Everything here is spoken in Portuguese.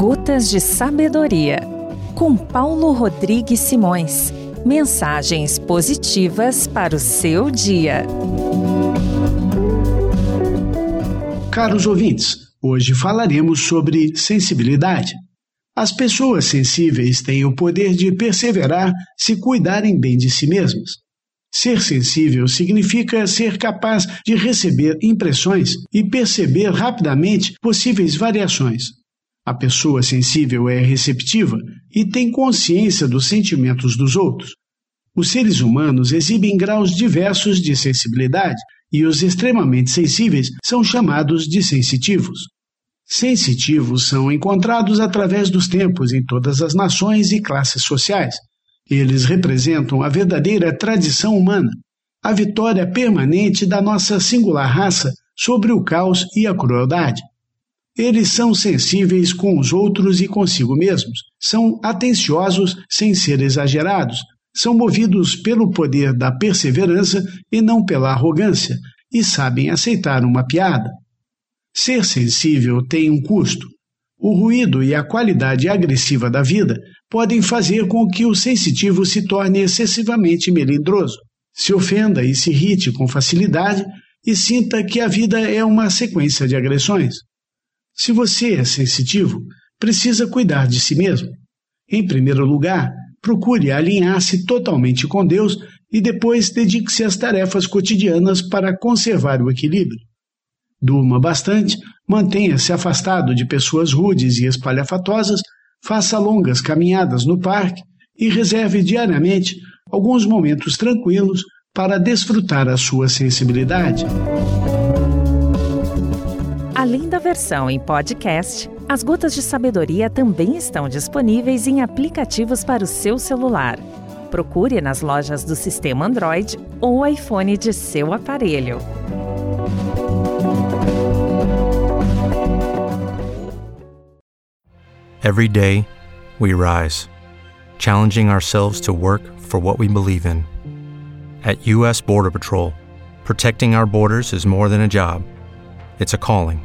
Gotas de Sabedoria, com Paulo Rodrigues Simões. Mensagens positivas para o seu dia. Caros ouvintes, hoje falaremos sobre sensibilidade. As pessoas sensíveis têm o poder de perseverar se cuidarem bem de si mesmas. Ser sensível significa ser capaz de receber impressões e perceber rapidamente possíveis variações. A pessoa sensível é receptiva e tem consciência dos sentimentos dos outros. Os seres humanos exibem graus diversos de sensibilidade e os extremamente sensíveis são chamados de sensitivos. Sensitivos são encontrados através dos tempos em todas as nações e classes sociais. Eles representam a verdadeira tradição humana, a vitória permanente da nossa singular raça sobre o caos e a crueldade. Eles são sensíveis com os outros e consigo mesmos, são atenciosos sem ser exagerados, são movidos pelo poder da perseverança e não pela arrogância, e sabem aceitar uma piada. Ser sensível tem um custo. O ruído e a qualidade agressiva da vida podem fazer com que o sensitivo se torne excessivamente melindroso, se ofenda e se irrite com facilidade e sinta que a vida é uma sequência de agressões. Se você é sensitivo, precisa cuidar de si mesmo. Em primeiro lugar, procure alinhar-se totalmente com Deus e depois dedique-se às tarefas cotidianas para conservar o equilíbrio. Durma bastante, mantenha-se afastado de pessoas rudes e espalhafatosas, faça longas caminhadas no parque e reserve diariamente alguns momentos tranquilos para desfrutar a sua sensibilidade. Além da versão em podcast, as Gotas de Sabedoria também estão disponíveis em aplicativos para o seu celular. Procure nas lojas do sistema Android ou iPhone de seu aparelho. Every day, we rise, challenging ourselves to work for what we believe in. At U.S. Border Patrol, protecting our borders is more than a job, it's a calling.